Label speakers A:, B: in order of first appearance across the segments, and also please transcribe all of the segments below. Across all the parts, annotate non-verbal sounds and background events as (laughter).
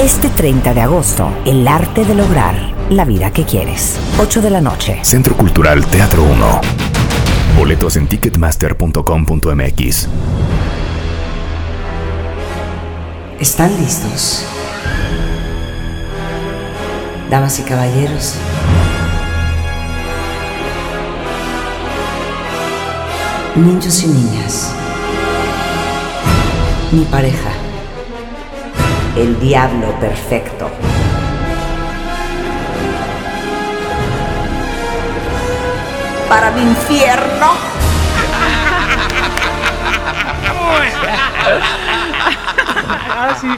A: Este 30 de agosto, el arte de lograr la vida que quieres. 8 de la noche.
B: Centro Cultural Teatro 1. Boletos en ticketmaster.com.mx.
A: ¿Están listos? Damas y caballeros. Niños y niñas. Mi pareja. El diablo perfecto. Para mi infierno.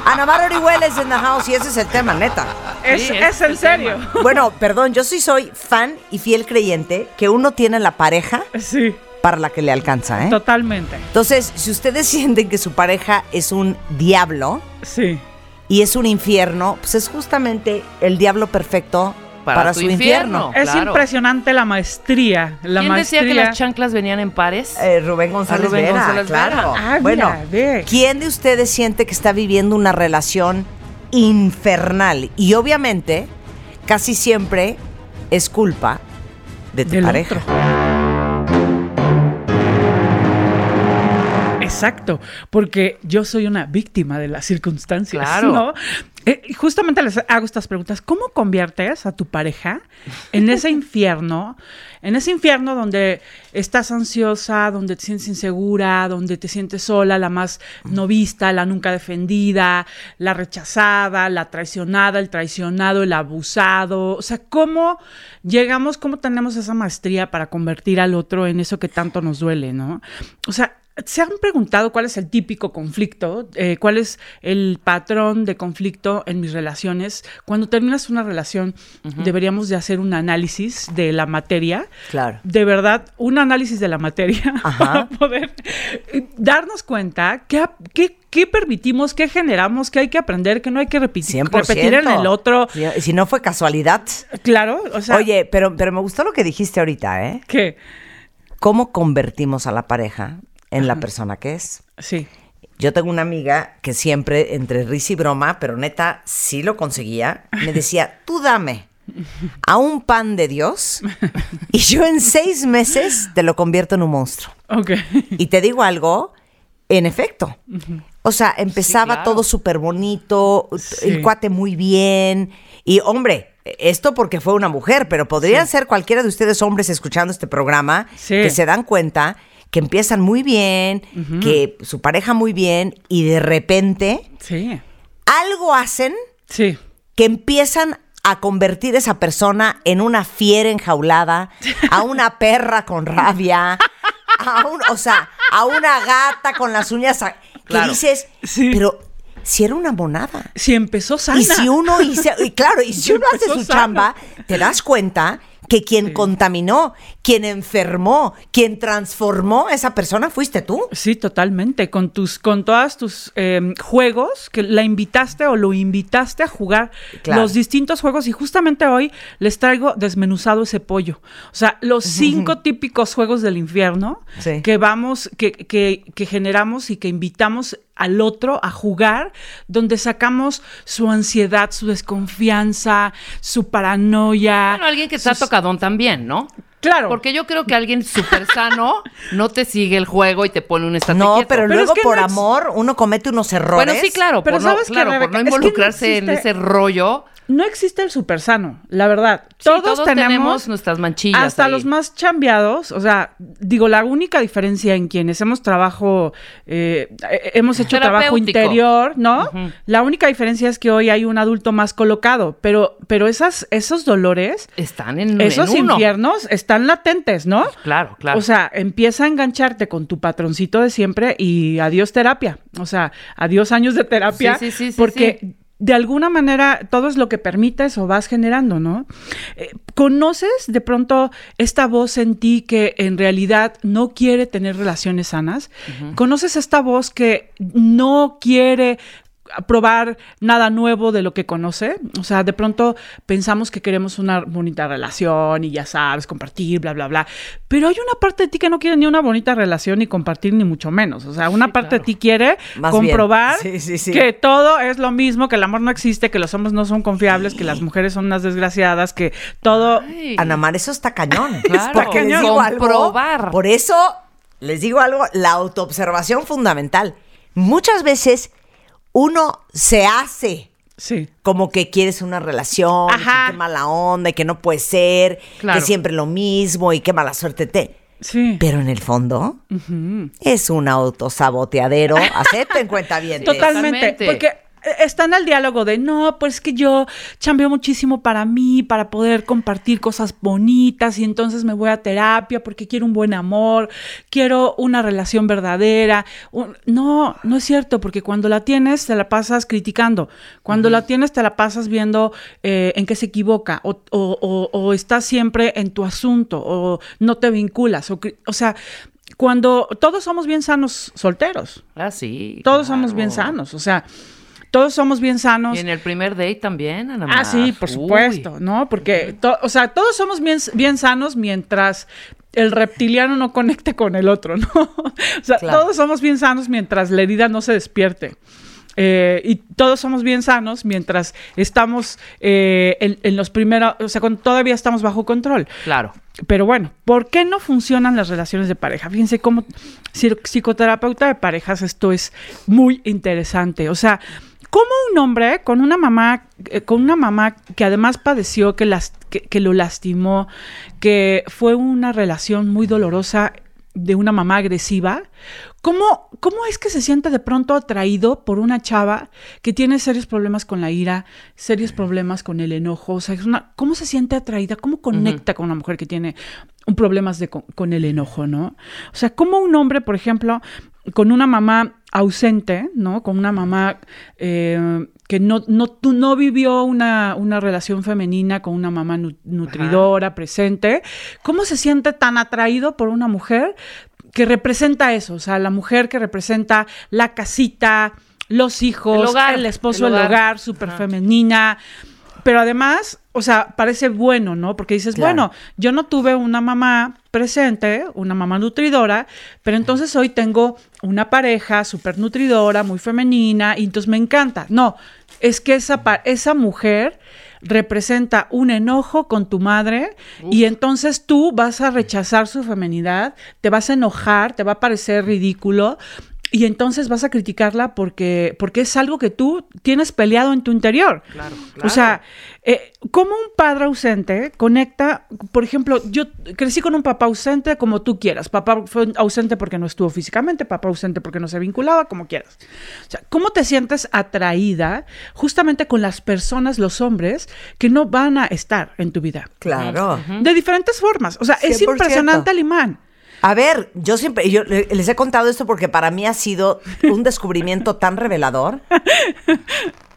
A: Ana Mar Orihueles en the house y ese es el tema, neta.
C: Es, es en serio.
A: Bueno, perdón, yo sí soy fan y fiel creyente que uno tiene la pareja
C: Sí,
A: para la que le alcanza, ¿eh?
C: totalmente.
A: Entonces, si ustedes (laughs) sienten que su pareja es un diablo
C: Sí.
A: Y es un infierno, pues es justamente el diablo perfecto para,
D: Para
A: su infierno.
D: infierno.
C: Es
D: Claro.
C: impresionante la maestría. La
D: ¿Quién decía
C: maestría.
D: que las chanclas venían en pares?
A: Eh, Rubén González
D: Rubén
A: Vera,
D: González
A: claro.
D: Vera.
C: Ah,
A: bueno,
C: mira, ve.
A: ¿quién de ustedes siente que está viviendo una relación infernal? Y obviamente, casi siempre es culpa de tu
C: Del
A: pareja.
C: otro. Exacto, porque yo soy una víctima de las circunstancias.
D: Claro.
C: ¿no? Eh, y justamente les hago estas preguntas. ¿Cómo conviertes a tu pareja en ese (laughs) infierno? En ese infierno donde estás ansiosa, donde te sientes insegura, donde te sientes sola, la más no vista, la nunca defendida, la rechazada, la traicionada, el traicionado, el abusado. O sea, ¿cómo llegamos, cómo tenemos esa maestría para convertir al otro en eso que tanto nos duele, ¿no? O sea, ¿Se han preguntado cuál es el típico conflicto? Eh, ¿Cuál es el patrón de conflicto en mis relaciones? Cuando terminas una relación, deberíamos de hacer un análisis de la materia.
A: Claro.
C: De verdad, un análisis de la materia (laughs)
A: Ajá.
C: para poder eh, darnos cuenta qué, qué, qué permitimos, qué generamos, qué hay que aprender, qué no hay que repetir,
A: 100%.
C: repetir en el otro.
A: Si, si no fue casualidad.
C: Claro, o sea,
A: Oye, pero, pero me gustó lo que dijiste ahorita, ¿eh?
C: que
A: ¿Cómo convertimos a la pareja en la persona que es?
C: sí.
A: Yo tengo una amiga que siempre, entre risa y broma, pero neta, sí lo conseguía, me decía, (laughs) tú dame a un pan de Dios y yo en seis meses te lo convierto en un monstruo.
C: Ok.
A: Y te digo algo, en efecto. O sea, empezaba
D: claro.
A: todo súper bonito,
C: Sí.
A: el cuate muy bien. Y hombre, esto porque fue una mujer, pero podrían ser cualquiera de ustedes hombres escuchando este programa
C: Sí.
A: que se dan cuenta que empiezan muy bien, que su pareja muy bien, y de repente
C: Sí.
A: algo hacen
C: Sí.
A: que empiezan a convertir esa persona en una fiera enjaulada, a una (laughs) perra con rabia, a un, o sea, a una gata con las uñas a- que dices,
C: Sí.
A: pero si era una monada.
C: Si empezó sana.
A: Y si uno hice, y claro, y si (laughs) uno hace su chamba, te das cuenta que quien contaminó, quien enfermó, quien transformó a esa persona fuiste tú.
C: Sí, totalmente. Con tus, con todas tus eh, juegos que la invitaste o lo invitaste a jugar
A: Claro.
C: los distintos juegos. Y justamente hoy les traigo desmenuzado ese pollo. O sea, los cinco típicos juegos del infierno
A: Sí.
C: que vamos, que, que, que generamos y que invitamos al otro a jugar, donde sacamos su ansiedad, su desconfianza, su paranoia.
D: Bueno, alguien que está tocadón también, ¿no?
C: Claro.
D: Porque yo creo que alguien súper sano no te sigue el juego y te pone un estate
A: No,
D: quieto.
A: pero,
C: Pero
A: luego
C: es que
A: por
C: no
A: amor uno comete unos errores.
D: Bueno, sí, claro,
C: Pero
D: por, no,
C: ¿sabes qué,
D: claro, por
C: Rebeca?
D: no
C: Es que no
D: involucrarse en ese rollo.
C: No existe el super sano, la verdad.
D: Sí,
C: todos, tenemos,
D: nuestras manchillas.
C: Hasta
D: ahí.
C: los más chambeados, o sea, digo, la única diferencia en quienes hemos trabajo, eh, eh, hemos hecho trabajo interior, ¿no? La única diferencia es que hoy hay un adulto más colocado, pero, pero esas, esos dolores,
D: Están en,
C: esos
D: en uno.
C: infiernos están latentes, ¿no?
D: Claro, claro.
C: O sea, empieza a engancharte con tu patroncito de siempre y adiós terapia. O sea, adiós años de terapia.
D: Sí, sí, sí, sí,
C: porque
D: sí.
C: De alguna manera todo es lo que permites o vas generando, ¿no? Eh, ¿Conoces de pronto esta voz en ti que en realidad no quiere tener relaciones sanas? ¿Conoces esta voz que no quiere probar nada nuevo de lo que conoce. O sea, de pronto pensamos que queremos una bonita relación y ya sabes, compartir, bla, bla, bla. Pero hay una parte de ti que no quiere ni una bonita relación ni compartir, ni mucho menos. O sea, una parte de ti quiere
A: Más
C: comprobar
A: bien. Sí, sí, sí.
C: que todo es lo mismo, que el amor no existe, que los hombres no son confiables, que las mujeres son unas desgraciadas, que todo...
D: Ay.
A: Ana Mar, eso está cañón.
D: Claro.
A: Les
C: Cañón.
A: algo. Por eso les digo algo, la autoobservación fundamental. Muchas veces uno se hace
C: Sí.
A: como que quieres una relación, y que qué mala onda, y que no puede ser,
D: Claro.
A: que siempre lo mismo y qué mala suerte te.
C: Sí.
A: Pero en el fondo es un autosaboteadero. (laughs) Acepten cuenta bien.
C: Totalmente. Porque están al diálogo de, no, pues es que yo chambeo muchísimo para mí, para poder compartir cosas bonitas y entonces me voy a terapia porque quiero un buen amor, quiero una relación verdadera. Un- No, no es cierto, porque cuando la tienes te la pasas criticando, cuando la tienes te la pasas viendo eh, en qué se equivoca o, o- o- o estás siempre en tu asunto o no te vinculas. O, o sea, cuando todos somos bien sanos solteros.
D: Ah, sí.
C: Todos somos bien sanos, o sea, todos somos bien sanos.
D: Y en el primer date también, Ana
C: Ah, sí, por
D: Uy.
C: supuesto, ¿no? Porque, o sea, todos somos bien, bien sanos mientras el reptiliano no conecte con el otro, ¿no? (laughs) o sea,
A: Claro.
C: todos somos bien sanos mientras la herida no se despierte. Eh, y todos somos bien sanos mientras estamos eh, en, en los primeros, o sea, cuando todavía estamos bajo control.
D: Claro.
C: Pero bueno, ¿por qué no funcionan las relaciones de pareja? Fíjense cómo psi- psicoterapeuta de parejas esto es muy interesante. O sea, ¿cómo un hombre con una mamá, eh, con una mamá que además padeció, que, las, que, que lo lastimó, que fue una relación muy dolorosa de una mamá agresiva, ¿cómo, ¿cómo es que se siente de pronto atraído por una chava que tiene serios problemas con la ira, serios problemas con el enojo? O sea, es una, ¿cómo se siente atraída? ¿Cómo conecta con una mujer que tiene un problemas de, con, con el enojo, no? O sea, ¿cómo un hombre, por ejemplo, con una mamá ausente, ¿no? Con una mamá eh, que no, no, tú no vivió una, una relación femenina con una mamá nu- nutridora, presente, ¿cómo se siente tan atraído por una mujer que representa eso? O sea, la mujer que representa la casita, los hijos,
D: El hogar,
C: el esposo,
D: el
C: el
D: hogar.
C: súper
D: Ajá.
C: Pero además, o sea, parece bueno, ¿no? Porque dices,
A: Claro.
C: bueno, yo no tuve una mamá presente, una mamá nutridora, pero entonces hoy tengo una pareja súper nutridora, muy femenina, y entonces me encanta. No, es que esa, pa- esa mujer representa un enojo con tu madre y entonces tú vas a rechazar su feminidad, te vas a enojar, te va a parecer ridículo. Y entonces vas a criticarla porque, porque es algo que tú tienes peleado en tu interior.
D: Claro,
C: O sea, eh, ¿cómo un padre ausente conecta? Por ejemplo, yo crecí con un papá ausente como tú quieras. Papá fue ausente porque no estuvo físicamente, papá ausente porque no se vinculaba, como quieras. O sea, ¿cómo te sientes atraída justamente con las personas, los hombres, que no van a estar en tu vida?
A: Claro.
C: De diferentes formas. O sea, es
A: 100%.
C: impresionante el imán.
A: A ver, yo siempre, yo le- les he contado esto porque para mí ha sido un descubrimiento tan revelador.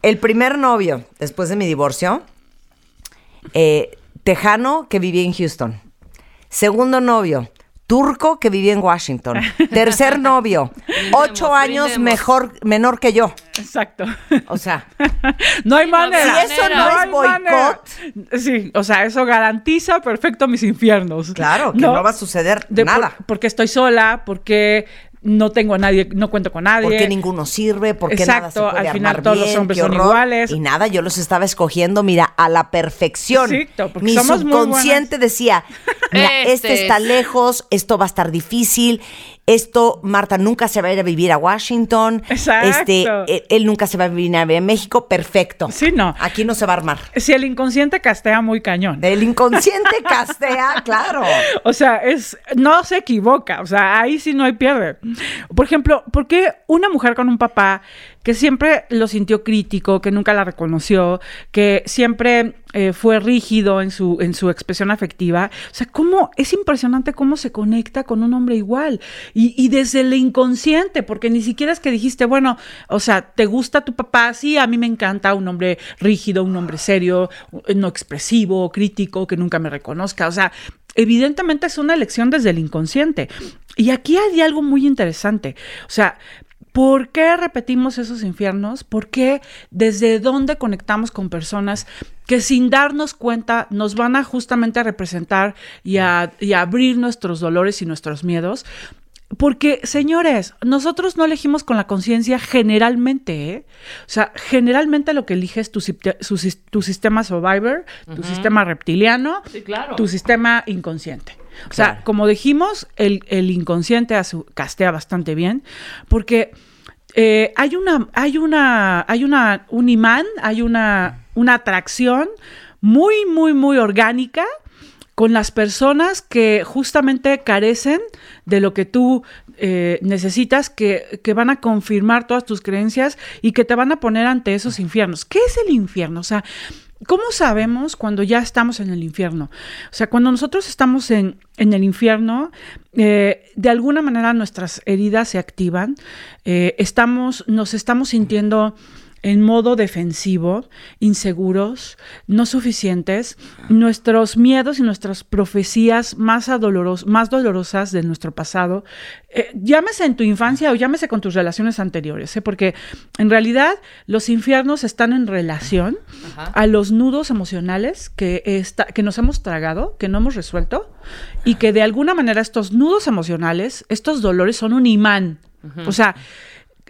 A: El primer novio, después de mi divorcio, eh, tejano que vivía en Houston. Segundo novio, turco que vivía en Washington. Tercer novio, (laughs) ocho años mejor, menor que yo.
C: Exacto.
A: O sea, (laughs)
C: No hay
D: no
C: manera.
D: hay Si eso no
A: es
C: hay manera.
A: boicot.
C: Sí, o sea, eso garantiza perfecto mis infiernos.
A: claro, que no, va a suceder
C: De por-
A: nada.
C: porque estoy sola, porque no tengo a nadie, no cuento con nadie.
A: Porque ninguno sirve, porque nada se
C: Exacto,
A: puede
C: al final
A: armar
C: todos los hombres son iguales.
A: Y nada, yo los estaba escogiendo, mira, a la perfección.
C: Exacto, porque
A: Mi
C: somos muy
A: subconsciente decía, mira, este,
D: Este
A: está
D: es-
A: lejos, esto va a estar difícil, esto, Marta nunca se va a ir a vivir a Washington,
C: Exacto.
A: este, él, él nunca se va a vivir a México, perfecto.
C: Sí, no.
A: Aquí no se va a armar.
C: Si el inconsciente castea muy cañón.
A: El inconsciente castea, (laughs) claro.
C: O sea, es no se equivoca, o sea, ahí sí no hay pierde. Por ejemplo, ¿por qué una mujer con un papá que siempre lo sintió crítico, que nunca la reconoció, que siempre eh, fue rígido en su, en su expresión afectiva. O sea, cómo es impresionante cómo se conecta con un hombre igual. Y, y desde el inconsciente, porque ni siquiera es que dijiste, bueno, o sea, ¿te gusta tu papá? Sí, a mí me encanta un hombre rígido, un hombre serio, no expresivo, crítico, que nunca me reconozca. O sea, evidentemente es una elección desde el inconsciente. Y aquí hay algo muy interesante. O sea, ¿Por qué repetimos esos infiernos? ¿Por qué desde dónde conectamos con personas que sin darnos cuenta nos van a justamente a representar y a, y a abrir nuestros dolores y nuestros miedos? Porque, señores, nosotros no elegimos con la conciencia generalmente, ¿eh? O sea, generalmente lo que eliges tu, tu sistema survivor, tu sistema reptiliano,
D: Sí, claro.
C: tu sistema inconsciente. O sea, como dijimos, el, el inconsciente castea bastante bien, porque eh, hay una, hay una, hay una, un imán, hay una, una atracción muy, muy, muy orgánica con las personas que justamente carecen de lo que tú eh, necesitas, que, que van a confirmar todas tus creencias y que te van a poner ante esos infiernos. ¿Qué es el infierno? O sea, ¿cómo sabemos cuando ya estamos en el infierno? O sea, cuando nosotros estamos en, en el infierno, eh, de alguna manera nuestras heridas se activan, eh, estamos, nos estamos sintiendo en modo defensivo, inseguros, no suficientes, nuestros miedos y nuestras profecías más, adoloros- más dolorosas de nuestro pasado, eh, llámese en tu infancia o llámese con tus relaciones anteriores, ¿eh? porque en realidad los infiernos están en relación
D: Ajá.
C: a los nudos emocionales que, está, que nos hemos tragado, que no hemos resuelto, y que de alguna manera estos nudos emocionales, estos dolores son un imán. O sea,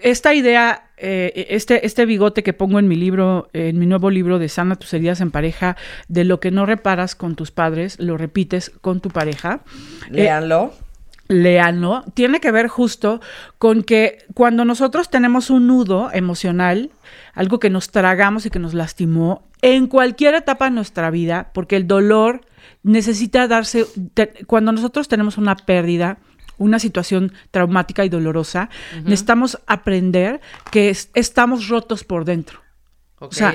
C: esta idea, eh, este, este bigote que pongo en mi libro, en mi nuevo libro de Sana tus heridas en pareja, de lo que no reparas con tus padres, lo repites con tu pareja. Eh,
A: Léanlo.
C: léanlo, tiene que ver justo con que cuando nosotros tenemos un nudo emocional, algo que nos tragamos y que nos lastimó, en cualquier etapa de nuestra vida, porque el dolor necesita darse, te- cuando nosotros tenemos una pérdida, una situación traumática y dolorosa, necesitamos aprender que es- estamos rotos por dentro. O sea,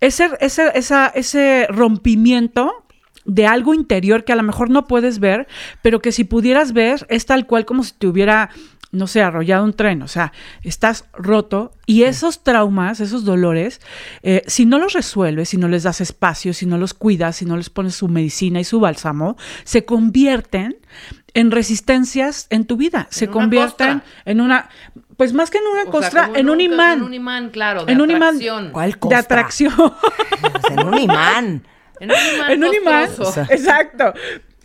C: ese, ese, esa- ese rompimiento de algo interior que a lo mejor no puedes ver, pero que si pudieras ver es tal cual como si te hubiera, no sé, arrollado un tren. O sea, estás roto y esos traumas, esos dolores, eh, si no los resuelves, si no les das espacio, si no los cuidas, si no les pones su medicina y su bálsamo, se convierten en resistencias en tu vida. se convierten
D: costra.
C: en una, pues más que en una
D: O
C: costra, en un imán.
D: En un imán, claro. De
C: En un imán.
D: atracción.
A: ¿Cuál
C: de
A: costra?
C: atracción. (laughs)
A: Pues en un imán.
D: En un imán.
C: en un imán. Exacto.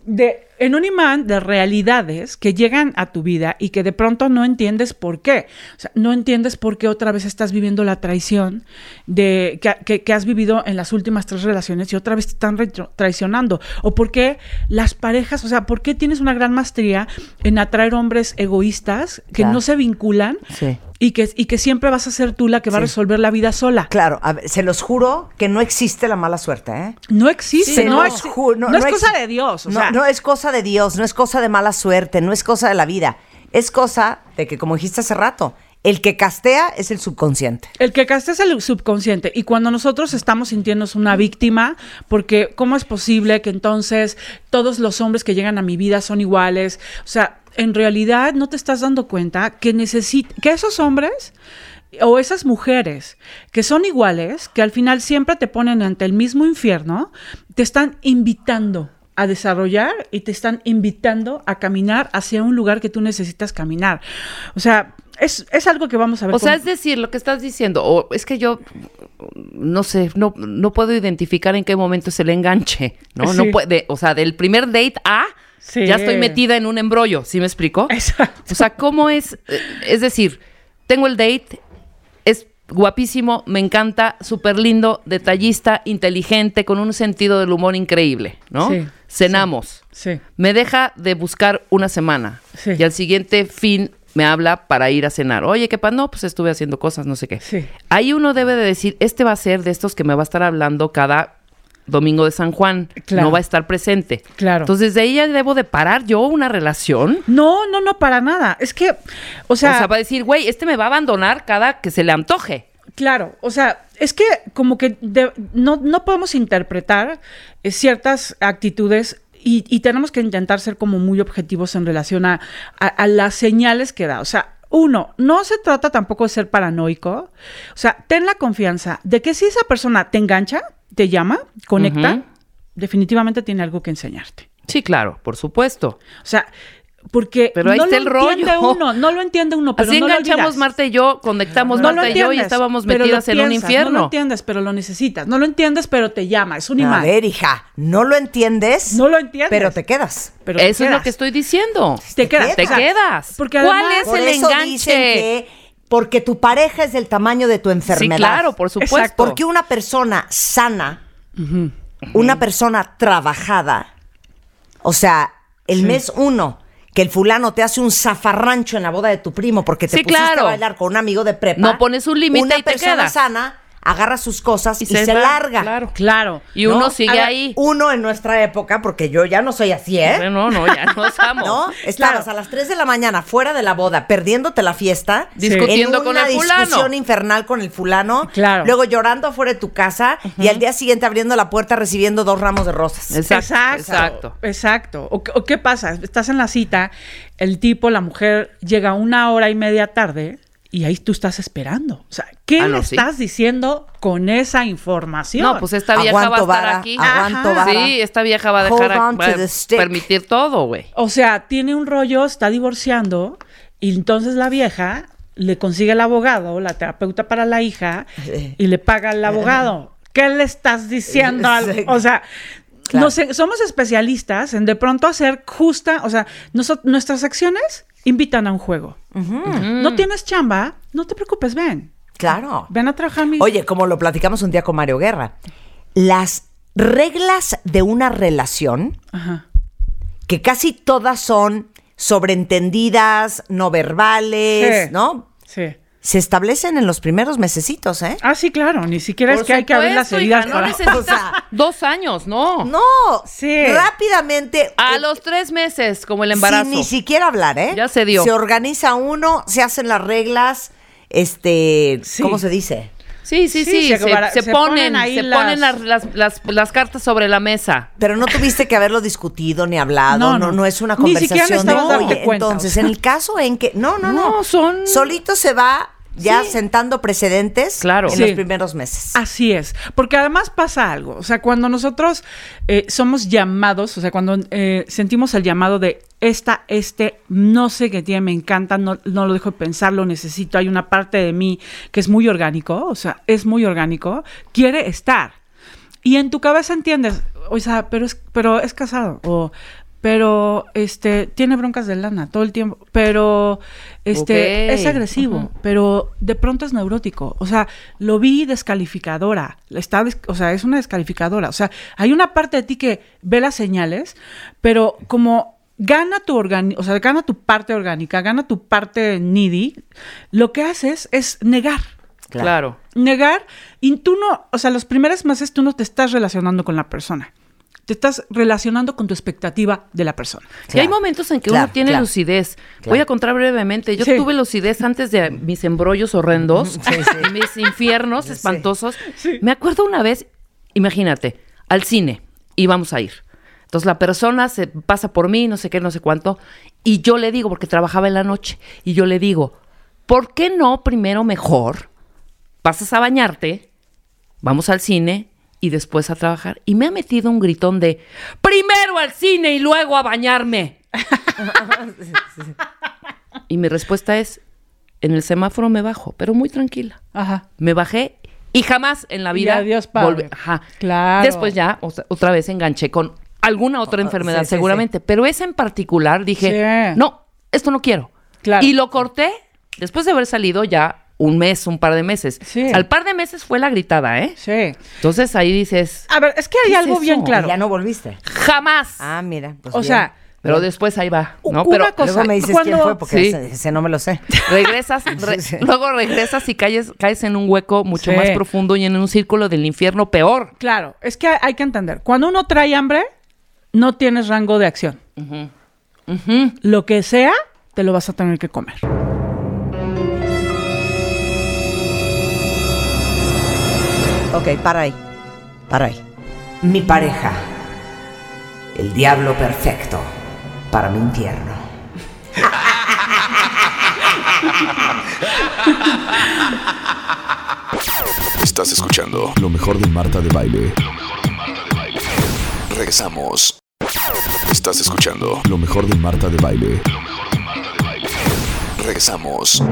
C: De, en un imán de realidades que llegan a tu vida y que de pronto no entiendes por qué. O sea, no entiendes por qué otra vez estás viviendo la traición de, que, que- que has vivido en las últimas tres relaciones y otra vez te están traicionando. O por qué las parejas, o sea, por qué tienes una gran maestría en atraer hombres egoístas que no se vinculan
A: Sí.
C: y, que, y que siempre vas a ser tú la que va a resolver la vida sola.
A: Claro, a ver, se los juro que no existe la mala suerte, ¿eh?
C: No existe, no,
A: ju-
C: no es cosa de Dios. O
A: no,
C: sea,
A: no es cosa de Dios, no es cosa de mala suerte, no es cosa de la vida. Es cosa de que, como dijiste hace rato, el que castea es el subconsciente.
C: El que castea es el subconsciente. Y cuando nosotros estamos sintiéndonos una víctima, porque ¿cómo es posible que entonces todos los hombres que llegan a mi vida son iguales? O sea, en realidad no te estás dando cuenta que necesita que esos hombres o esas mujeres que son iguales, que al final siempre te ponen ante el mismo infierno, te están invitando a desarrollar y te están invitando a caminar hacia un lugar que tú necesitas caminar. O sea, es, es algo que vamos a ver.
D: O sea, es decir, lo que estás diciendo, o es que yo no sé, no, no puedo identificar en qué momento es el enganche, ¿no?
C: Sí.
D: No puede, o sea, del primer date a
C: Sí.
D: ya estoy metida en un embrollo, ¿sí me explico?
C: Exacto.
D: O sea, ¿cómo es? Eh, Es decir, tengo el date, es guapísimo, me encanta, súper lindo, detallista, inteligente, con un sentido del humor increíble, ¿no?
C: Sí,
D: Cenamos.
C: Sí.
D: Me deja de buscar una semana.
C: Sí.
D: Y al siguiente fin me habla para ir a cenar. Oye, ¿qué pasa? No, pues estuve haciendo cosas, no sé qué.
C: Sí.
D: Ahí uno debe de decir, este va a ser de estos que me va a estar hablando cada domingo de San Juan,
C: Claro.
D: no va a estar presente.
C: Claro.
D: Entonces, de ella debo de parar yo una relación.
C: No, no, no, para nada. Es que, o sea,
D: o sea, va a decir, güey, este me va a abandonar cada que se le antoje.
C: Claro, o sea, es que como que de- no, no podemos interpretar eh, ciertas actitudes y, y tenemos que intentar ser como muy objetivos en relación a, a- a las señales que da. O sea, uno, no se trata tampoco de ser paranoico. O sea, ten la confianza de que si esa persona te engancha, te llama, conecta, definitivamente tiene algo que enseñarte.
D: Sí, claro, por supuesto.
C: O sea, porque
D: Pero ahí
C: no
D: está
C: lo
D: el rollo.
C: entiende uno, no lo entiende uno, pero
D: Así
C: no lo
D: enganchamos. Marta y yo, conectamos
C: No lo
D: Marta y yo y
C: entiendes,
D: estábamos
C: lo
D: metidas en un infierno.
C: No lo entiendes, pero lo necesitas. No lo entiendes, pero te llama. Es un
A: A
C: imán.
A: ver, hija, no lo entiendes.
C: No lo entiendes.
A: Pero te quedas.
C: Pero te
D: Eso es lo
C: quedas.
D: que estoy diciendo.
C: Te quedas.
D: Te
C: o sea,
D: quedas.
C: Porque
D: ¿Cuál
C: además-
D: es
A: Por
D: el
A: eso
D: enganche?
A: dicen que porque tu pareja es del tamaño de tu enfermedad.
D: Sí, claro, por supuesto.
C: Exacto.
A: Porque una persona sana, una persona trabajada, o sea, el mes uno, que el fulano te hace un zafarrancho en la boda de tu primo porque te
D: Sí,
A: pusiste
D: claro.
A: a bailar con un amigo de prepa.
D: No pones un límite
A: Una
D: y te
A: persona
D: quedas.
A: sana agarra sus cosas y, se,
D: va,
A: larga.
D: Claro.
C: Claro.
D: Y
A: ¿no?
D: uno sigue
A: ver,
D: ahí.
A: Uno en nuestra época, porque yo ya no soy así, ¿eh?
D: No, no, ya no estamos. (laughs)
A: ¿No? Estabas a las 3 de la mañana fuera de la boda, perdiéndote la fiesta.
D: Discutiendo
A: en
D: con el fulano.
A: discusión infernal con el fulano.
C: Claro.
A: Luego llorando afuera de tu casa y al día siguiente abriendo la puerta recibiendo dos ramos de rosas.
D: Exacto.
C: Exacto.
D: Exacto.
C: Exacto. O, o qué pasa? Estás en la cita, el tipo, la mujer, llega una hora y media tarde y ahí tú estás esperando. O sea, ¿qué
D: Ah,
C: le
D: sí.
C: estás diciendo con esa información?
D: No, pues esta vieja
A: Aguanto
D: va a estar
A: vara,
D: aquí.
A: aguanto vara.
D: Sí, esta vieja va a dejar a, va a permitir todo, güey.
C: O sea, tiene un rollo, está divorciando y entonces la vieja le consigue el abogado, la terapeuta para la hija y le paga al abogado. ¿Qué le estás diciendo? al-. O sea,
A: Claro.
C: no sé, somos especialistas en de pronto hacer justa, o sea, nuestras acciones invitan a un juego. No tienes chamba, no te preocupes, ven.
A: Claro.
C: Ven a trabajar mi...
A: Oye, como lo platicamos un día con Mario Guerra, las reglas de una relación,
C: Ajá.
A: que casi todas son sobreentendidas, no verbales,
C: Sí.
A: ¿no?
C: Sí.
A: Se establecen en los primeros mesecitos, ¿eh?
C: Ah, sí, claro, ni siquiera
D: Por
C: es que hay que abrir las heridas
D: hija,
C: para...
D: Necesitas (laughs)
A: O sea,
D: dos años, no.
A: No,
C: Sí.
A: rápidamente.
D: A
A: eh,
D: los tres meses, como el embarazo.
A: Sin ni siquiera hablar, ¿eh?
D: Ya se dio.
A: Se organiza uno, se hacen las reglas, este,
C: Sí.
A: ¿cómo se dice?
D: Sí, sí,
C: Sí,
D: sí.
C: se
D: Se,
C: para-
D: se
C: se
D: ponen,
C: ponen ahí
D: se
C: las-
D: ponen las, las, las- las cartas sobre la mesa.
A: Pero no tuviste que haberlo discutido ni hablado, no,
C: No,
A: no,
C: no.
A: es una
C: Ni siquiera
A: conversación de
C: darte
A: oye,
C: cuenta,
A: entonces
C: o sea.
A: en el caso en que no, no, no,
D: No, son-
A: solito se va ya
D: Sí.
A: sentando precedentes
D: Claro.
A: en
C: Sí.
A: los primeros meses.
C: Así es, porque además pasa algo, o sea, cuando nosotros eh, somos llamados, o sea, cuando eh, sentimos el llamado de esta, este, no sé qué tiene, me encanta, no, no lo dejo de pensar, lo necesito, hay una parte de mí que es muy orgánico, o sea, es muy orgánico, quiere estar. Y en tu cabeza entiendes, o sea, pero es, pero es casado, o pero este tiene broncas de lana todo el tiempo, pero este es agresivo, pero de pronto es neurótico. O sea, lo vi descalificadora. Está, des- o sea, es una descalificadora. O sea, hay una parte de ti que ve las señales, pero como gana tu o sea, gana tu parte orgánica, gana tu parte needy, lo que haces es negar.
D: Claro.
C: Negar, y tú no, o sea, los primeros meses tú no te estás relacionando con la persona. Te estás relacionando con tu expectativa de la persona.
D: Y hay momentos en que
A: Claro,
D: uno tiene
A: claro.
D: lucidez.
A: Claro.
D: Voy a contar brevemente. Yo
C: Sí.
D: tuve lucidez antes de mis embrollos horrendos,
A: Sí, sí.
D: y (laughs) mis infiernos
A: Sí.
D: espantosos. Me acuerdo una vez, imagínate, al cine íbamos a ir. Entonces la persona se pasa por mí, no sé qué, no sé cuánto, y yo le digo, porque trabajaba en la noche, y yo le digo, ¿por qué no primero mejor pasas a bañarte, vamos al cine y después a trabajar? Y me ha metido un gritón de, primero al cine y luego a bañarme. (laughs) y mi respuesta es, en el semáforo me bajo, pero muy tranquila.
C: Ajá.
D: Me bajé y jamás en la
C: Y
D: vida
C: adiós, padre.
D: volví- Ajá.
C: Claro.
D: Después ya otra vez enganché con alguna otra enfermedad
A: sí, sí,
D: seguramente, pero esa en particular dije, no, esto no quiero.
C: Claro.
D: Y lo corté después de haber salido ya un mes, un par de meses.
C: Sí.
D: Al par de meses fue la gritada, ¿eh?
C: Sí.
D: Entonces ahí dices,
C: A ver, es que hay
D: ¿Qué es
C: algo bien claro.
A: Ya no volviste.
D: jamás.
A: Ah, mira. pues
C: o
A: bien.
C: sea,
D: Pero después ahí va, ¿no?
C: Una
D: Pero
C: cosa,
A: Luego me dices
C: cuando-
A: quién fue, porque
D: Sí.
A: ese, ese no me lo sé. (laughs)
D: regresas, re-
A: Sí, sí.
D: luego regresas y caes, caes en un hueco mucho
C: Sí.
D: más profundo y en un círculo del infierno peor.
C: Claro, es que hay que entender. Cuando uno trae hambre, no tienes rango de acción. Lo que sea, te lo vas a tener que comer.
A: Ok, para ahí. Para ahí. Mi pareja. El diablo perfecto para mi infierno.
B: Estás escuchando lo mejor de Marta de Baile. Regresamos. Estás escuchando lo mejor de Marta de Baile. Regresamos.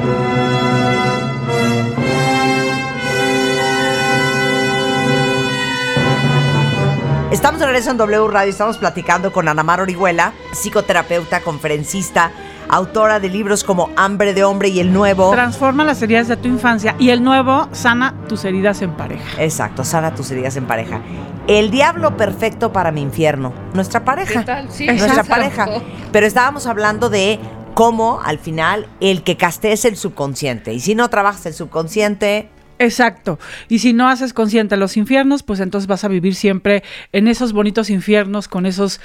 A: Estamos de regreso en W Radio, estamos platicando con Ana Mar Orihuela, psicoterapeuta, conferencista, autora de libros como Hambre de Hombre y El Nuevo.
C: Transforma las heridas de tu infancia y el nuevo sana tus heridas en pareja.
A: Exacto, sana tus heridas en pareja. El diablo perfecto para mi infierno, nuestra pareja.
D: ¿Qué tal? Sí,
A: nuestra
D: exacto.
A: pareja. Pero estábamos hablando de cómo al final el que castees el subconsciente. Y si no trabajas el subconsciente,
C: Exacto. Y si no haces consciente los infiernos, pues entonces vas a vivir siempre en esos bonitos infiernos con esos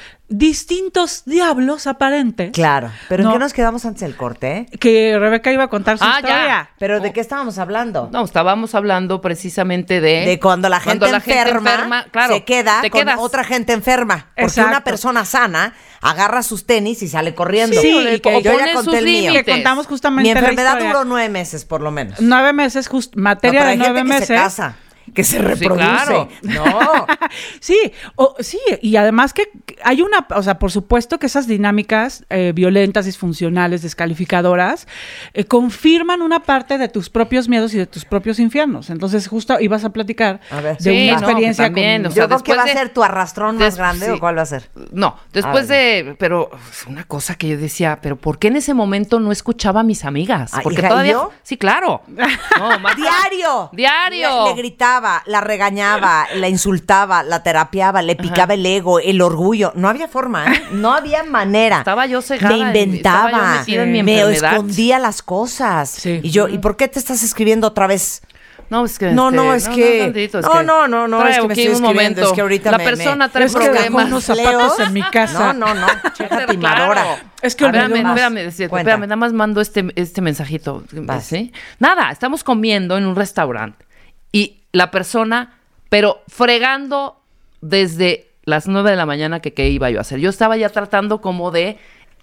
C: distintos diablos aparentes.
A: claro. Pero
C: No.
A: ¿en qué nos quedamos antes del corte? eh?
C: Que Rebeca iba a contar su
D: Ah, ya.
C: historia.
A: ¿Pero de qué estábamos hablando?
D: No, estábamos hablando precisamente de...
A: De cuando la gente,
D: cuando la gente
A: enferma,
D: claro,
A: se queda con
D: quedas.
A: otra gente enferma. Porque
C: Exacto.
A: una persona sana agarra sus tenis y sale corriendo.
C: Sí, y que
D: o
A: yo ya
D: pone
A: conté
D: sus
A: el mío.
C: Que contamos justamente
A: Mi enfermedad duró nueve meses, por lo menos.
C: Nueve meses, just, materia de nueve meses.
A: se casa, que se reproduce.
D: claro.
A: No. (laughs)
C: Sí, o- sí, y además que hay una, o sea, por supuesto que esas dinámicas eh, violentas, disfuncionales, descalificadoras, eh, confirman una parte de tus propios miedos y de tus propios infiernos. Entonces, justo ibas a platicar
A: A ver.
C: de
D: Sí,
C: una
D: no,
C: experiencia
D: también,
C: con-
D: o sea,
A: Yo creo que va a ser tu arrastrón más
D: des-
A: grande
D: sí.
A: o cuál va a ser.
D: No, después
A: A
D: de, pero una cosa que yo decía, pero ¿por qué en ese momento no escuchaba a mis amigas?
A: Ah,
D: Porque
A: ¿y
D: todavía,
A: yo?
D: sí, claro. (laughs) No, Marta-
A: Diario.
D: Diario.
A: Le, le gritaba, la regañaba, la insultaba, la terapiaba, le picaba el ego, el orgullo. No había forma, ¿eh? No había manera.
D: Estaba yo cegada
A: Me
D: en-
A: inventaba.
D: estaba yo metida en mi
A: me escondía las cosas.
C: Sí.
A: Y yo, ¿y por qué te estás escribiendo otra vez?
D: No, es que.
A: No,
D: este,
A: no, es que-
D: tantito, es
A: no,
D: que
A: no, no, no,
D: trae
A: es que me estoy
D: un momento.
A: es que ahorita
D: La
A: me-
D: persona trae
C: Es
D: problemas.
C: unos (laughs) zapatos en mi casa.
A: No, no, no.
D: Claro.
A: timadora.
C: Es que olvidé
D: espérame, espérame, espérame, nada más mando este, este mensajito. ¿sí? Nada, estamos comiendo en un restaurante y la persona, pero fregando desde las nueve de la mañana que qué iba yo a hacer. Yo estaba ya tratando como de...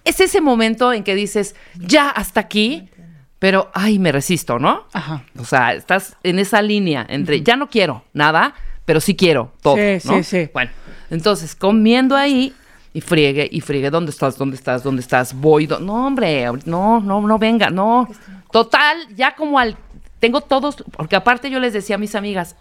D: Es ese momento en que dices, ya hasta aquí, pero, ay, me resisto, ¿no?
C: Ajá.
D: O sea, estás en esa línea entre ya no quiero nada, pero sí quiero todo.
C: Sí,
D: ¿no?
C: sí, sí.
D: Bueno, entonces comiendo ahí y friegue y friegue. ¿Dónde estás? ¿Dónde estás? ¿Dónde estás? Voy. No, hombre, no, no, no venga, no. Total, ya como al. Tengo todos, porque aparte yo les decía a mis amigas,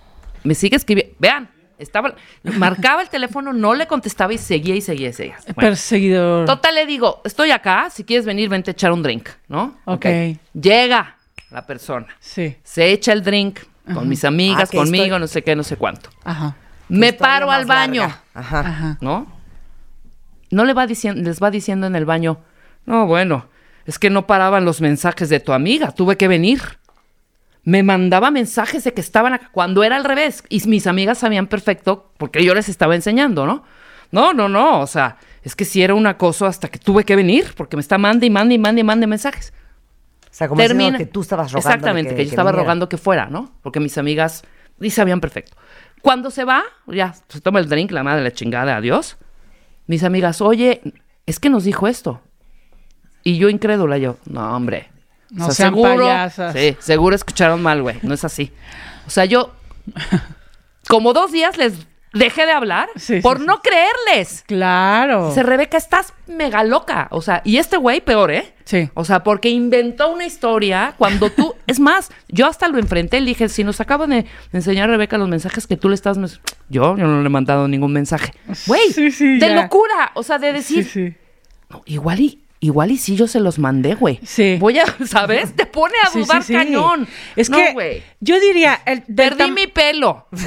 D: me sigue escribiendo. Vean, estaba, marcaba el teléfono, no le contestaba y seguía y seguía y seguía. Bueno,
C: Perseguidor.
D: Total, le digo, estoy acá, si quieres venir, vente a echar un drink, ¿no?
C: Ok.
D: Llega la persona,
C: Sí.
D: se echa el drink con mis amigas,
A: Ah, que
D: conmigo,
A: estoy-
D: no sé qué, no sé cuánto.
C: Ajá.
D: Me paro al baño.
A: Ajá.
C: Ajá.
D: ¿no? No le va diciendo, les va diciendo en el baño, no, bueno, es que no paraban los mensajes de tu amiga, tuve que venir. Me mandaba mensajes de que estaban acá, cuando era al revés. Y mis amigas sabían perfecto, porque yo les estaba enseñando, ¿no? No, no, no, o sea, es que si era un acoso hasta que tuve que venir, porque me está mande y mande y mande y mande mensajes.
A: O sea, como diciendo que tú estabas rogando.
D: Exactamente, que, yo estaba rogando que fuera, ¿no? Porque mis amigas y sabían perfecto. Cuando se va, ya se toma el drink, la madre de la chingada, adiós. Mis amigas, oye, es que nos dijo esto. Y yo incrédula, yo, no, hombre.
C: No sean
D: seguro,
C: payasas.
D: sí, seguro escucharon mal, güey. No es así. O sea, yo, (laughs) como dos días les dejé de hablar
C: Sí,
D: por
C: sí,
D: no creerles.
C: Claro.
D: Dice, Rebeca, estás mega loca. O sea, y este güey peor, ¿eh?
C: Sí.
D: O sea, porque inventó una historia cuando tú. (laughs) es más, yo hasta lo enfrenté y le dije: si nos acaban de enseñar, Rebeca, los mensajes que tú le estás. Yo, yo no le he mandado ningún mensaje. Güey,
C: Sí, sí,
D: de
C: ya.
D: locura. O sea, de decir.
C: Sí, sí.
D: "No, igual y. Igual y sí yo se los mandé, güey.
C: Sí.
D: Voy a, (laughs) ¿sabes? Te pone a
C: Sí,
D: dudar
C: sí, sí.
D: cañón.
C: Es
D: No,
C: que
D: güey.
C: yo diría, el,
D: Perdí mi pelo. (laughs)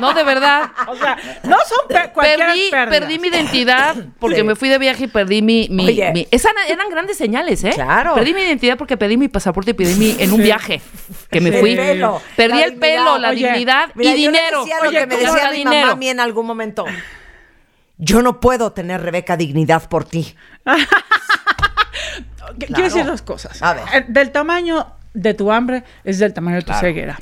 D: No, de verdad. (laughs)
C: O sea, no son pe-
D: Perdí, perdí mi identidad porque me fui de viaje y perdí mi... mi,
A: Oye.
D: mi- esa eran grandes señales, ¿eh?
A: Claro.
D: Perdí mi identidad porque perdí mi pasaporte y perdí mi... En un viaje que me fui.
C: El
A: pelo,
D: Perdí el pelo, la
C: Oye,
D: dignidad
A: Mira,
D: y
A: yo le
D: dinero.
A: decía lo
C: Oye,
A: que me
C: ¿cómo
A: decía mi mamá a mí en algún momento. Yo no puedo tener, Rebeca, dignidad por ti. (laughs)
C: Qu-
A: Claro.
C: Quiero decir dos cosas.
A: A ver.
C: Eh, Del tamaño de tu hambre es del tamaño de tu ceguera.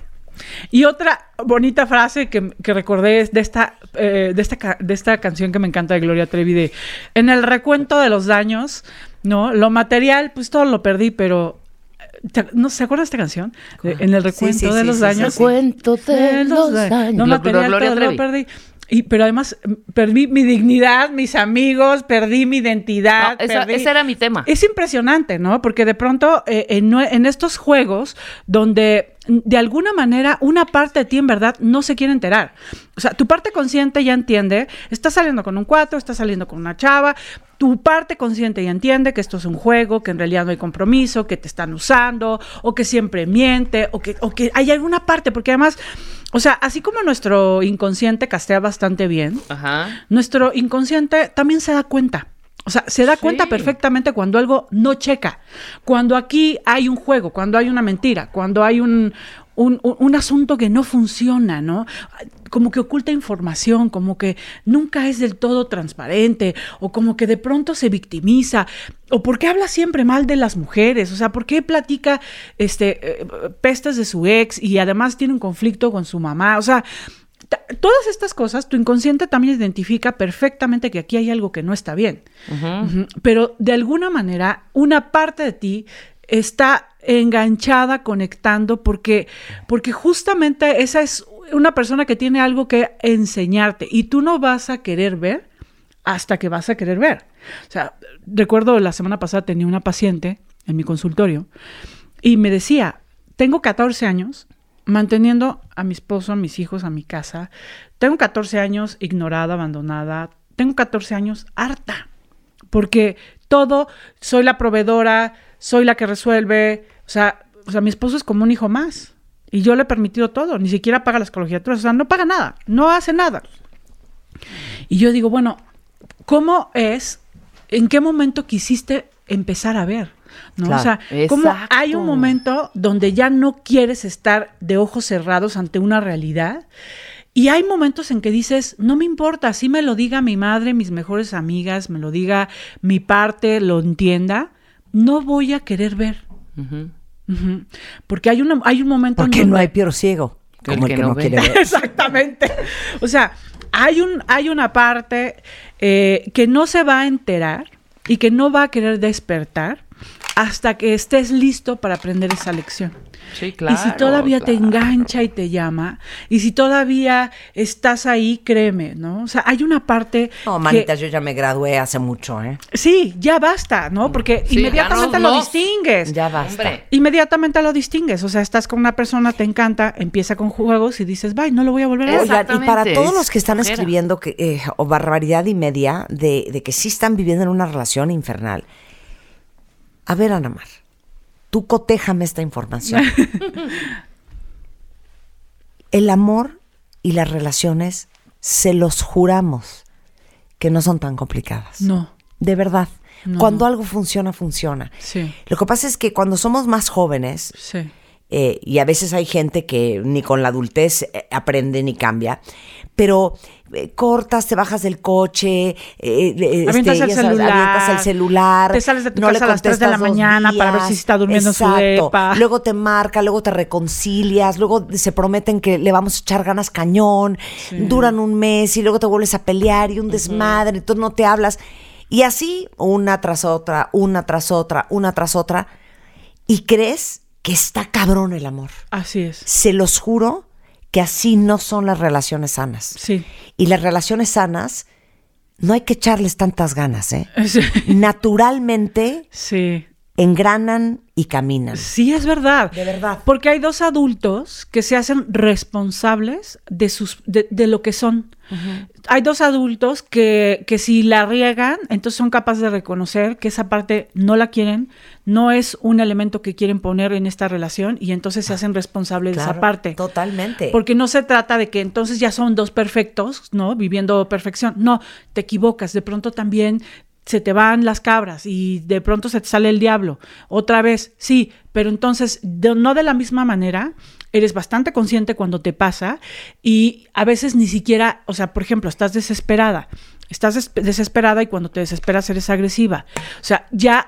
C: Y otra bonita frase que, que recordé es de esta, eh, de, esta, de esta canción que me encanta de Gloria Trevi, de en el recuento de los daños, ¿no? Lo material, pues todo lo perdí, pero... eh, ¿te- ¿No se acuerdan de esta canción? De- en el recuento
A: sí,
C: de
A: sí,
C: los
A: sí,
C: daños.
A: sí,
D: Cuento de los
C: da-
D: años.
C: No material,
D: Gloria
C: todo lo perdí. Y, pero además mm, perdí mi dignidad, mis amigos, perdí mi identidad.
D: No, esa-
C: perdí-
D: ese era mi tema.
C: Es impresionante, ¿no? Porque de pronto eh, en, en estos juegos donde mm, de alguna manera una parte de ti en verdad no se quiere enterar. O sea, tu parte consciente ya entiende, estás saliendo con un cuatro, estás saliendo con una chava, tu parte consciente ya entiende que esto es un juego, que en realidad no hay compromiso, que te están usando, o que siempre miente, o que, o que hay alguna parte, porque además, o sea, así como nuestro inconsciente castea bastante bien,
D: Ajá.
C: nuestro inconsciente también se da cuenta. O sea, se da
D: Sí.
C: cuenta perfectamente cuando algo no checa. Cuando aquí hay un juego, cuando hay una mentira, cuando hay un, un, un- un asunto que no funciona, ¿no? Como que oculta información, como que nunca es del todo transparente, o como que de pronto se victimiza, o porque habla siempre mal de las mujeres, o sea, ¿por qué platica este, eh, pestes de su ex y además tiene un conflicto con su mamá? O sea, Todas estas cosas, tu inconsciente también identifica perfectamente que aquí hay algo que no está bien. Pero de alguna manera, una parte de ti está enganchada, conectando, porque, porque justamente esa es una persona que tiene algo que enseñarte y tú no vas a querer ver hasta que vas a querer ver. O sea, recuerdo la semana pasada tenía una paciente en mi consultorio y me decía, tengo 14 años manteniendo a mi esposo, a mis hijos, a mi casa. Tengo 14 años ignorada, abandonada. Tengo 14 años harta. Porque todo, soy la proveedora, soy la que resuelve. O sea, o sea, mi esposo es como un hijo más. Y yo le he permitido todo. Ni siquiera paga las colegiaturas. O sea, no paga nada. No hace nada. Y yo digo, bueno, ¿cómo es? ¿En qué momento quisiste empezar a ver? ¿no?
A: Claro.
C: O sea, ¿cómo
D: Exacto.
C: hay un momento donde ya no quieres estar de ojos cerrados ante una realidad? Y hay momentos en que dices, no me importa, así me lo diga mi madre, mis mejores amigas, me lo diga mi parte, lo entienda, no voy a querer ver. Porque hay, una, hay un momento en
A: Porque no
C: donde-
A: hay peor ciego
D: el
A: como el
D: que no
A: no quiere ver. (laughs)
C: Exactamente. O sea, hay, un, hay una parte eh, que no se va a enterar y que no va a querer despertar hasta que estés listo para aprender esa lección.
D: Sí, claro.
C: y si todavía te engancha y te llama, y si todavía estás ahí, créeme, ¿no? O sea, hay una parte...
A: No,
C: que-
A: manita, yo ya me gradué hace mucho, ¿eh?
C: sí, ya basta, ¿no? Porque
D: Sí,
C: inmediatamente lo distingues.
A: Ya basta.
D: Hombre.
C: Inmediatamente lo distingues. O sea, estás con una persona, te encanta, empieza con juegos y dices, bye, no lo voy a volver a ver.
A: Oigan, y para todos los que están escribiendo que, eh, o barbaridad y media de, de que sí están viviendo en una relación infernal. A ver, Ana Mar, tú cotéjame esta información. (laughs) El amor y las relaciones, se los juramos que no son tan complicadas.
C: No.
A: De verdad.
C: No.
A: Cuando algo funciona, funciona.
C: Sí,
A: Lo que pasa es que cuando somos más jóvenes,
C: sí.
A: Eh, y a veces hay gente que ni con la adultez eh, aprende ni cambia, pero eh, cortas, te bajas del coche, eh, eh,
C: Avientas
A: este,
C: el
A: ya sabes,
C: celular,
A: avientas el celular,
C: te sales de tu
A: no le
C: casa a las tres de la mañana para ver si está durmiendo en su
A: Exacto.
C: depa.
A: Luego te marca, luego te reconcilias, luego se prometen que le vamos a echar ganas cañón, duran un mes y luego te vuelves a pelear y un desmadre, entonces no te hablas. Y así, una tras otra, una tras otra, una tras otra, y crees que está cabrón el amor.
C: Así es.
A: Se los juro que así no son las relaciones sanas.
C: Sí.
A: Y las relaciones sanas, no hay que echarles tantas ganas, ¿eh? (laughs)
C: Sí.
A: Naturalmente,
C: Sí.
A: engranan y caminan.
C: Sí, es verdad.
A: De verdad.
C: Porque hay dos adultos que se hacen responsables de, sus, de, de lo que son. Hay dos adultos que, que si la riegan, entonces son capaces de reconocer que esa parte no la quieren, no es un elemento que quieren poner en esta relación y entonces se hacen responsables de esa parte.
A: Totalmente.
C: Porque no se trata de que entonces ya son dos perfectos, ¿no? Viviendo perfección. No, te equivocas. De pronto también se te van las cabras y de pronto se te sale el diablo. Otra vez, sí, pero entonces de- no de la misma manera. Eres bastante consciente cuando te pasa y a veces ni siquiera, o sea, por ejemplo, estás desesperada. Estás des- desesperada y cuando te desesperas eres agresiva. O sea, ya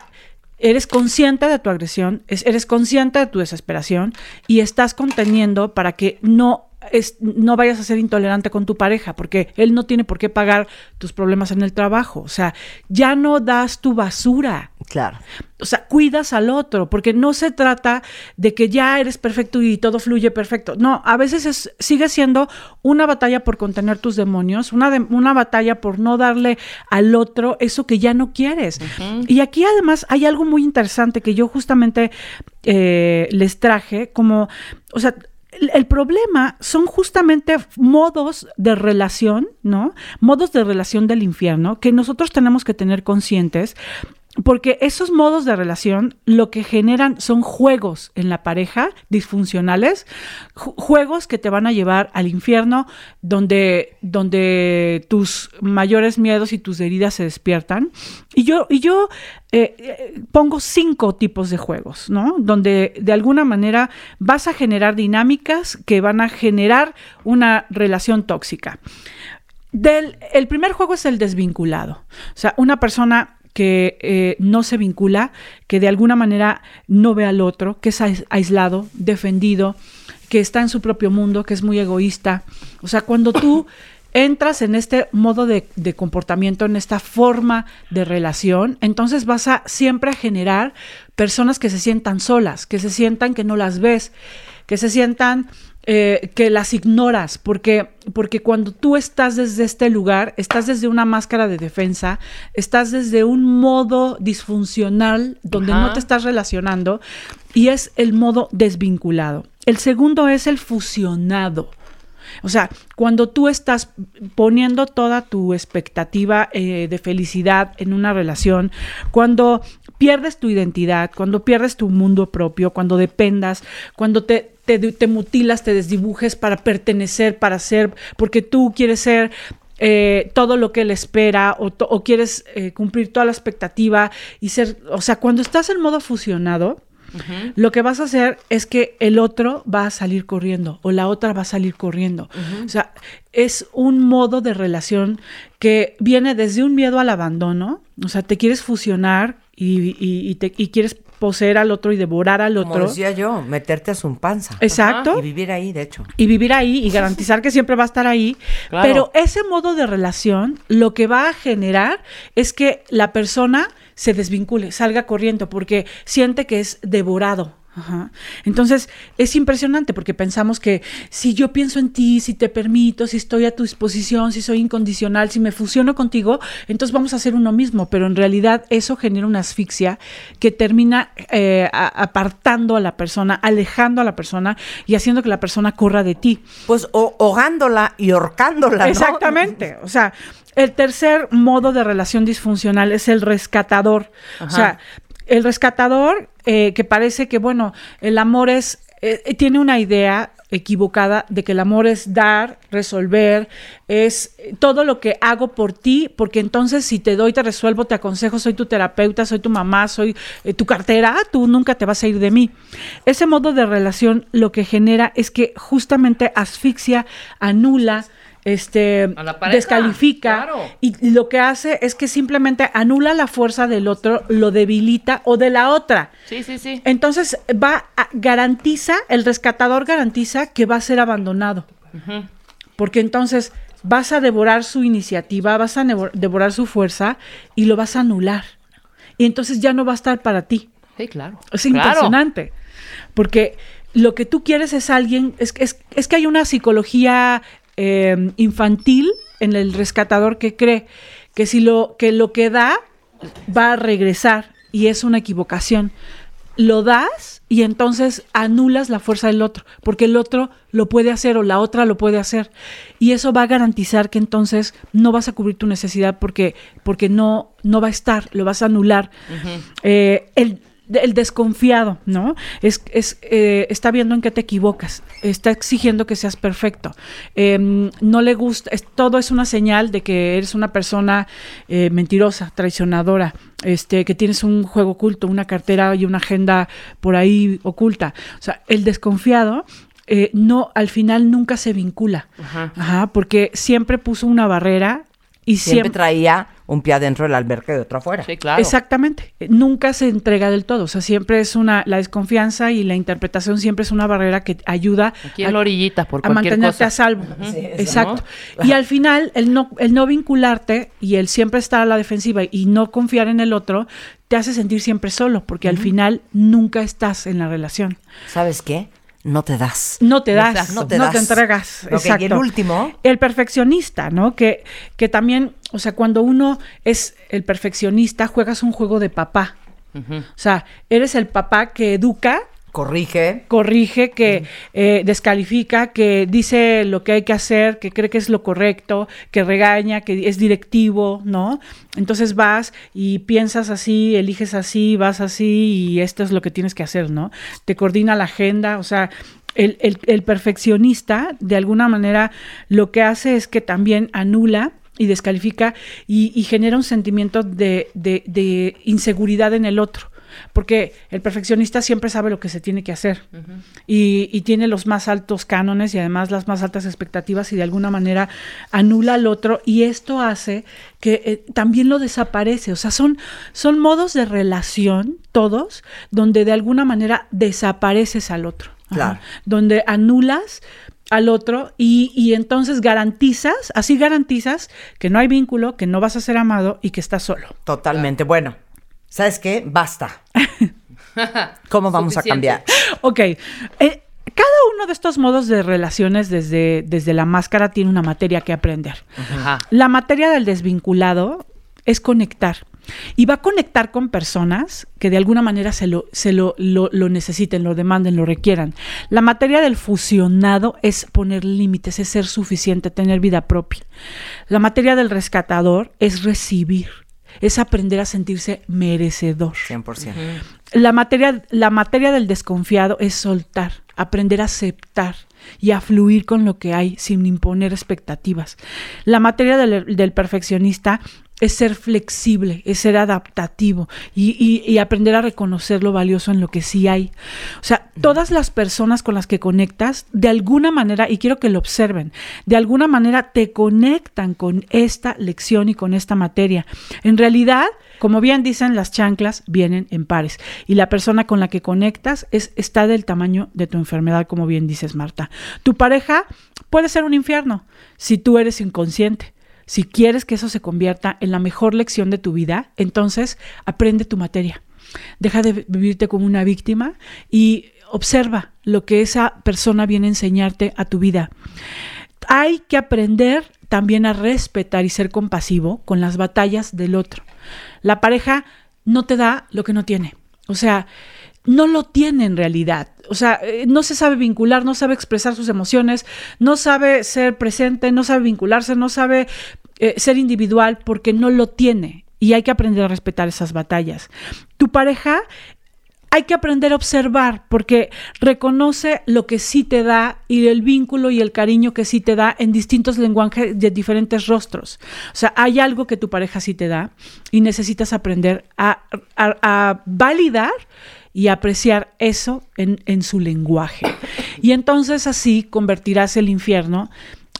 C: eres consciente de tu agresión, es- eres consciente de tu desesperación y estás conteniendo para que no, es, no vayas a ser intolerante con tu pareja, porque él no tiene por qué pagar tus problemas en el trabajo. O sea, ya no das tu basura.
A: Claro.
C: O sea, cuidas al otro, porque no se trata de que ya eres perfecto y todo fluye perfecto. No, a veces es, sigue siendo una batalla por contener tus demonios, una, de- una batalla por no darle al otro eso que ya no quieres. Y aquí además hay algo muy interesante que yo justamente eh, les traje, como, o sea, el, problema son justamente modos de relación, ¿no? Modos de relación del infierno que nosotros tenemos que tener conscientes porque esos modos de relación lo que generan son juegos en la pareja disfuncionales, ju- juegos que te van a llevar al infierno donde, donde tus mayores miedos y tus heridas se despiertan. Y yo, y yo eh, eh, pongo cinco tipos de juegos, ¿no? Donde de alguna manera vas a generar dinámicas que van a generar una relación tóxica. Del, el primer juego es el desvinculado. O sea, una persona que eh, no se vincula, que de alguna manera no ve al otro, que es ais- aislado, defendido, que está en su propio mundo, que es muy egoísta. O sea, cuando tú (coughs) entras en este modo de, de comportamiento, en esta forma de relación, entonces vas a siempre a generar personas que se sientan solas, que se sientan que no las ves, que se sientan eh, que las ignoras, porque, porque cuando tú estás desde este lugar, estás desde una máscara de defensa, estás desde un modo disfuncional donde
D: Ajá.
C: no te estás relacionando y es el modo desvinculado. El segundo es el fusionado. O sea, cuando tú estás poniendo toda tu expectativa eh, de felicidad en una relación, cuando pierdes tu identidad, cuando pierdes tu mundo propio, cuando dependas, cuando te, te, mutilas, te desdibujes para pertenecer, para ser, porque tú quieres ser eh, todo lo que él espera o quieres eh, cumplir toda la expectativa y ser, o sea, cuando estás en modo fusionado, lo que vas a hacer es que el otro va a salir corriendo o la otra va a salir corriendo. O sea, es un modo de relación que viene desde un miedo al abandono. O sea, te quieres fusionar y, y- y te- y quieres poseer al otro y devorar al
A: Como
C: otro.
A: decía yo, meterte a su panza.
C: Exacto.
A: Y vivir ahí, de hecho.
C: y vivir ahí y garantizar que siempre va a estar ahí. (laughs)
D: Claro.
C: Pero ese modo de relación lo que va a generar es que la persona se desvincule, salga corriendo, porque siente que es devorado. Ajá. Entonces es impresionante porque pensamos que si yo pienso en ti, si te permito, si estoy a tu disposición, si soy incondicional, si me fusiono contigo, entonces vamos a hacer uno mismo. Pero en realidad eso genera una asfixia que termina eh, apartando a la persona, alejando a la persona y haciendo que la persona corra de ti.
A: Pues ahogándola y horcándola, ¿no?
C: Exactamente. O sea, el tercer modo de relación disfuncional es el rescatador. O sea, el rescatador eh, que parece que, bueno, el amor es, eh, tiene una idea equivocada de que el amor es dar, resolver, es todo lo que hago por ti, porque entonces si te doy, te resuelvo, te aconsejo, soy tu terapeuta, soy tu mamá, soy eh, tu cartera, tú nunca te vas a ir de mí. Ese modo de relación lo que genera es que justamente asfixia, anula, este descalifica
D: claro.
C: y lo que hace es que simplemente anula la fuerza del otro, lo debilita o de la otra.
D: Sí, sí, sí.
C: Entonces va a, garantiza, el rescatador garantiza que va a ser abandonado. Porque entonces vas a devorar su iniciativa, vas a devorar su fuerza y lo vas a anular. Y entonces ya no va a estar para ti.
D: Sí, claro.
C: Es
D: Claro.
C: impresionante. Porque lo que tú quieres es alguien, es, es, es que hay una psicología eh, infantil en el rescatador que cree que si lo que lo que da va a regresar y es una equivocación. Lo das y entonces anulas la fuerza del otro, porque el otro lo puede hacer o la otra lo puede hacer. Y eso va a garantizar que entonces no vas a cubrir tu necesidad porque, porque no, no va a estar, lo vas a anular. Eh, el, el desconfiado, ¿no? Es, es eh, está viendo en qué te equivocas, está exigiendo que seas perfecto. Em, no le gusta, es- todo es una señal de que eres una persona eh, mentirosa, traicionadora, este, que tienes un juego oculto, una cartera y una agenda por ahí oculta. O sea, el desconfiado eh, no, al final nunca se vincula, Ajá, porque siempre puso una barrera y
E: Siempre
C: siempre
E: traía un pie adentro del alberca y otro afuera.
D: Sí, claro.
C: Exactamente. Nunca se entrega del todo. O sea, siempre es una, la desconfianza y la interpretación siempre es una barrera que ayuda
D: Aquí en la orillita, por
C: a mantenerte
D: cosa.
C: a salvo.
E: Sí, eso,
C: Exacto. Y al final, el no, el no vincularte y el siempre estar a la defensiva y no confiar en el otro, te hace sentir siempre solo, porque al final nunca estás en la relación.
E: ¿Sabes qué? No te das.
C: No te das,
D: Exacto.
C: no
E: No
C: te,
E: te das.
C: entregas.
E: Ok, y
C: Exacto.
E: el último.
C: El perfeccionista, ¿no? Que, que también, o sea, cuando uno es el perfeccionista, juegas un juego de papá. O sea, eres el papá que educa,
E: Corrige.
C: corrige, que eh, descalifica, que dice lo que hay que hacer, que cree que es lo correcto, que regaña, que es directivo, ¿no? Entonces vas y piensas así, eliges así, vas así y esto es lo que tienes que hacer, ¿no? Te coordina la agenda, o sea, el, el- el perfeccionista de alguna manera lo que hace es que también anula y descalifica y, y genera un sentimiento de, de- de inseguridad en el otro. Porque el perfeccionista siempre sabe lo que se tiene que hacer y, y tiene los más altos cánones y además las más altas expectativas y de alguna manera anula al otro y esto hace que eh, también lo desaparece. O sea, son, son modos de relación todos donde de alguna manera desapareces al otro. Ajá.
E: Claro.
C: Donde anulas al otro y, y entonces garantizas, así garantizas que no hay vínculo, que no vas a ser amado y que estás solo.
E: Totalmente. Bueno, ¿sabes qué? Basta. (laughs) ¿Cómo vamos
D: Suficiente.
E: a cambiar?
C: Ok. eh, cada uno de estos modos de relaciones desde, desde la máscara tiene una materia que aprender.
D: Ajá.
C: La materia del desvinculado es conectar. Y va a conectar con personas que de alguna manera se lo, se lo, lo- lo necesiten, lo demanden, lo requieran. La materia del fusionado es poner límites, es ser suficiente, tener vida propia. La materia del rescatador es recibir, es aprender a sentirse merecedor.
E: 100%.
C: La materia, la materia del desconfiado es soltar, aprender a aceptar y a fluir con lo que hay sin imponer expectativas. La materia del, del perfeccionista es ser flexible, es ser adaptativo y, y- y aprender a reconocer lo valioso en lo que sí hay. O sea, todas las personas con las que conectas, de alguna manera, y quiero que lo observen, de alguna manera te conectan con esta lección y con esta materia. En realidad, como bien dicen, las chanclas vienen en pares y la persona con la que conectas es, está del tamaño de tu enfermedad, como bien dices, Marta. Tu pareja puede ser un infierno si tú eres inconsciente. Si quieres que eso se convierta en la mejor lección de tu vida, entonces aprende tu materia. Deja de vivirte como una víctima y observa lo que esa persona viene a enseñarte a tu vida. Hay que aprender también a respetar y ser compasivo con las batallas del otro. La pareja no te da lo que no tiene. O sea, no lo tiene en realidad. O sea, eh, no se sabe vincular, no sabe expresar sus emociones, no sabe ser presente, no sabe vincularse, no sabe eh, ser individual porque no lo tiene. Y hay que aprender a respetar esas batallas. Tu pareja hay que aprender a observar porque reconoce lo que sí te da y el vínculo y el cariño que sí te da en distintos lenguajes de diferentes rostros. O sea, hay algo que tu pareja sí te da y necesitas aprender a, validar y apreciar eso en, en su lenguaje. Y entonces así convertirás el infierno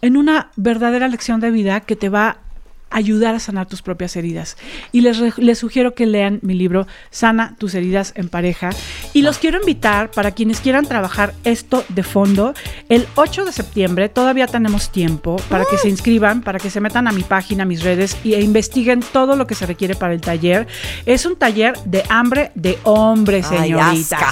C: en una verdadera lección de vida que te va ayudar a sanar tus propias heridas. Y les, re- les sugiero que lean mi libro Sana tus heridas en pareja. Y los quiero invitar para quienes quieran trabajar esto de fondo. El 8 de septiembre todavía tenemos tiempo para que se inscriban, para que se metan a mi página, a mis redes y, e investiguen todo lo que se requiere para el taller. Es un taller de hambre de hombre,
E: Ay,
C: señoritas.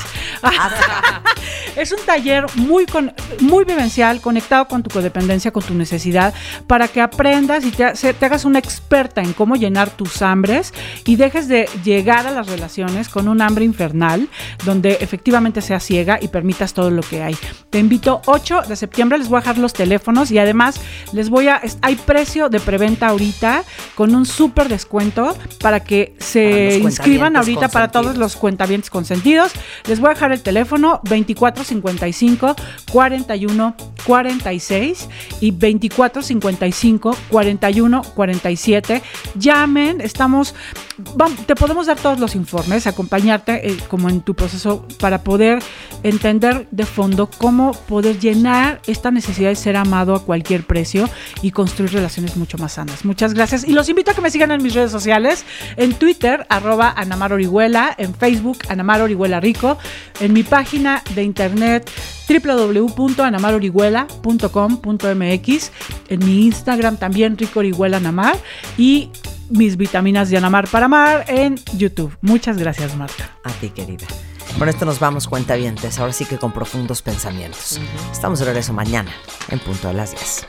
E: asca. (laughs)
C: Es un taller muy, con- muy vivencial, conectado con tu codependencia, con tu necesidad, para que aprendas y te, se- te hagas una una experta en cómo llenar tus hambres y dejes de llegar a las relaciones con un hambre infernal, donde efectivamente seas ciega y permitas todo lo que hay. Te invito 8 de septiembre, les voy a dejar los teléfonos y además les voy a, hay precio de preventa ahorita con un súper descuento para que se inscriban ahorita para todos los cuentavientes consentidos. Les voy a dejar el teléfono 2455 41 46 y 2455 41 47. Llamen, estamos vam- te podemos dar todos los informes, acompañarte eh, como en tu proceso para poder entender de fondo cómo poder llenar esta necesidad de ser amado a cualquier precio y construir relaciones mucho más sanas. Muchas gracias y los invito a que me sigan en mis redes sociales, en Twitter, arroba Anamar Orihuela, en Facebook, Anamar Orihuela Rico, en mi página de internet www.anamarorihuela.com.mx, en mi Instagram también Rico Orihuela Anamar y mis vitaminas de Anamar para amar en YouTube. Muchas gracias, Marta.
E: A ti, querida. Con esto nos vamos, cuentavientes. Ahora sí que con profundos pensamientos. Estamos de regreso mañana, en punto de las 10.